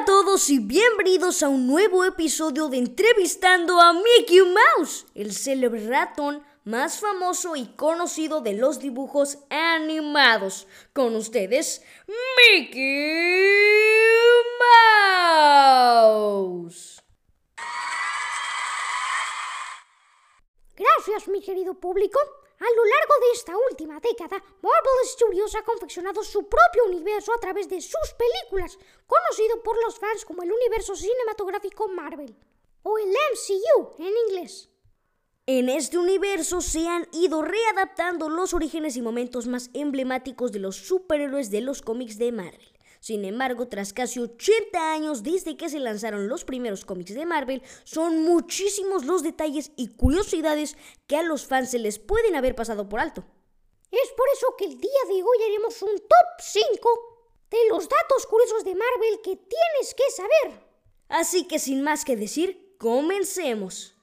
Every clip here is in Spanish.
a todos y bienvenidos a un nuevo episodio de Entrevistando a Mickey Mouse, el célebre ratón más famoso y conocido de los dibujos animados. Con ustedes, Mickey Mouse. Gracias, mi querido público. A lo largo de esta última década, Marvel Studios ha confeccionado su propio universo a través de sus películas, conocido por los fans como el universo cinematográfico Marvel, o el MCU en inglés. En este universo se han ido readaptando los orígenes y momentos más emblemáticos de los superhéroes de los cómics de Marvel. Sin embargo, tras casi 80 años desde que se lanzaron los primeros cómics de Marvel, son muchísimos los detalles y curiosidades que a los fans se les pueden haber pasado por alto. Es por eso que el día de hoy haremos un top 5 de los datos curiosos de Marvel que tienes que saber. Así que sin más que decir, comencemos.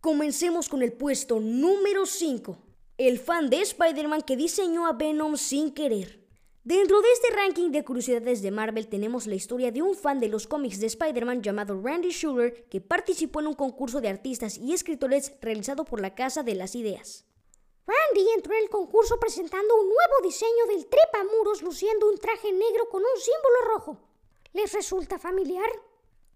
Comencemos con el puesto número 5 el fan de Spider-Man que diseñó a Venom sin querer. Dentro de este ranking de curiosidades de Marvel tenemos la historia de un fan de los cómics de Spider-Man llamado Randy Schuller que participó en un concurso de artistas y escritores realizado por la Casa de las Ideas. Randy entró en el concurso presentando un nuevo diseño del trepamuros luciendo un traje negro con un símbolo rojo. ¿Les resulta familiar?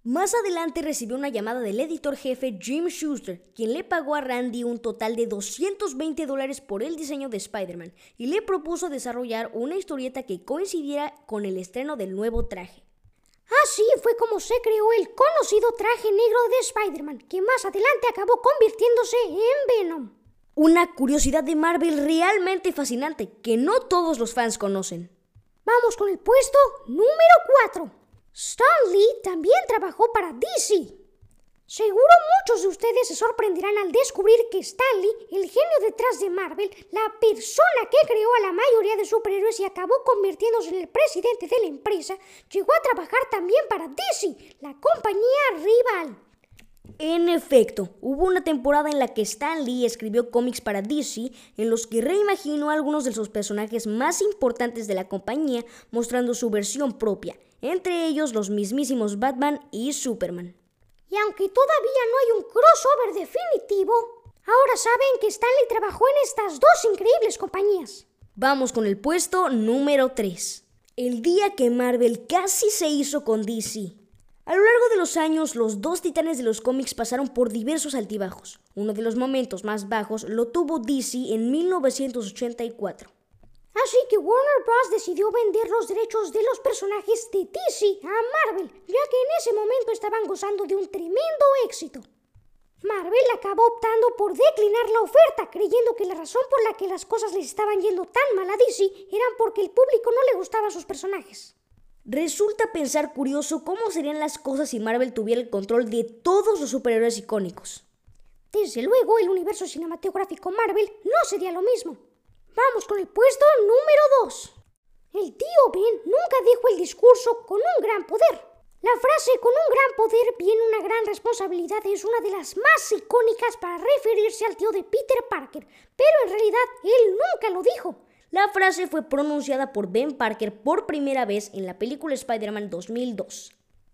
Más adelante recibió una llamada del editor jefe Jim Schuster, quien le pagó a Randy un total de 220 dólares por el diseño de Spider-Man y le propuso desarrollar una historieta que coincidiera con el estreno del nuevo traje. Así fue como se creó el conocido traje negro de Spider-Man, que más adelante acabó convirtiéndose en Venom. Una curiosidad de Marvel realmente fascinante que no todos los fans conocen. Vamos con el puesto número 4. Stan Lee también trabajó para DC. Seguro muchos de ustedes se sorprenderán al descubrir que Stan Lee, el genio detrás de Marvel, la persona que creó a la mayoría de superhéroes y acabó convirtiéndose en el presidente de la empresa, llegó a trabajar también para DC, la compañía rival. En efecto, hubo una temporada en la que Stan Lee escribió cómics para DC en los que reimaginó a algunos de sus personajes más importantes de la compañía mostrando su versión propia, entre ellos los mismísimos Batman y Superman. Y aunque todavía no hay un crossover definitivo, ahora saben que Stanley trabajó en estas dos increíbles compañías. Vamos con el puesto número 3. El día que Marvel casi se hizo con DC. A lo largo de los años, los dos titanes de los cómics pasaron por diversos altibajos. Uno de los momentos más bajos lo tuvo DC en 1984. Así que Warner Bros. decidió vender los derechos de los personajes de DC a Marvel, ya que en ese momento estaban gozando de un tremendo éxito. Marvel acabó optando por declinar la oferta, creyendo que la razón por la que las cosas les estaban yendo tan mal a DC eran porque el público no le gustaban sus personajes. Resulta pensar curioso cómo serían las cosas si Marvel tuviera el control de todos los superhéroes icónicos. Desde luego, el universo cinematográfico Marvel no sería lo mismo. Vamos con el puesto número 2. El tío Ben nunca dijo el discurso con un gran poder. La frase con un gran poder viene una gran responsabilidad es una de las más icónicas para referirse al tío de Peter Parker, pero en realidad él nunca lo dijo. La frase fue pronunciada por Ben Parker por primera vez en la película Spider-Man 2002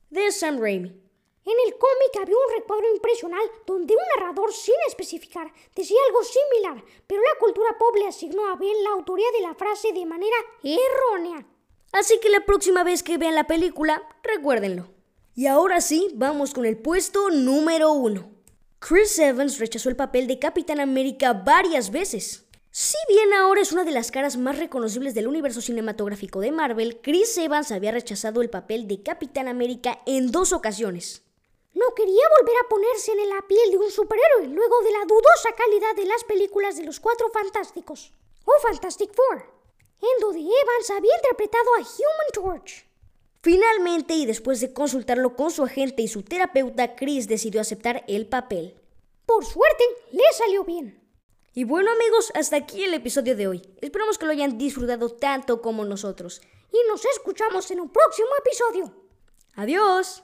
de Sam Raimi. En el cómic había un recuadro impresional donde un narrador, sin especificar, decía algo similar, pero la cultura pop le asignó a Ben la autoría de la frase de manera errónea. Así que la próxima vez que vean la película, recuérdenlo. Y ahora sí, vamos con el puesto número uno. Chris Evans rechazó el papel de Capitán América varias veces. Si bien ahora es una de las caras más reconocibles del universo cinematográfico de Marvel, Chris Evans había rechazado el papel de Capitán América en dos ocasiones. No quería volver a ponerse en la piel de un superhéroe luego de la dudosa calidad de las películas de los Cuatro Fantásticos o Fantastic Four, en donde Evans había interpretado a Human Torch. Finalmente, y después de consultarlo con su agente y su terapeuta, Chris decidió aceptar el papel. Por suerte, le salió bien. Y bueno amigos, hasta aquí el episodio de hoy. Esperamos que lo hayan disfrutado tanto como nosotros. Y nos escuchamos en un próximo episodio. Adiós.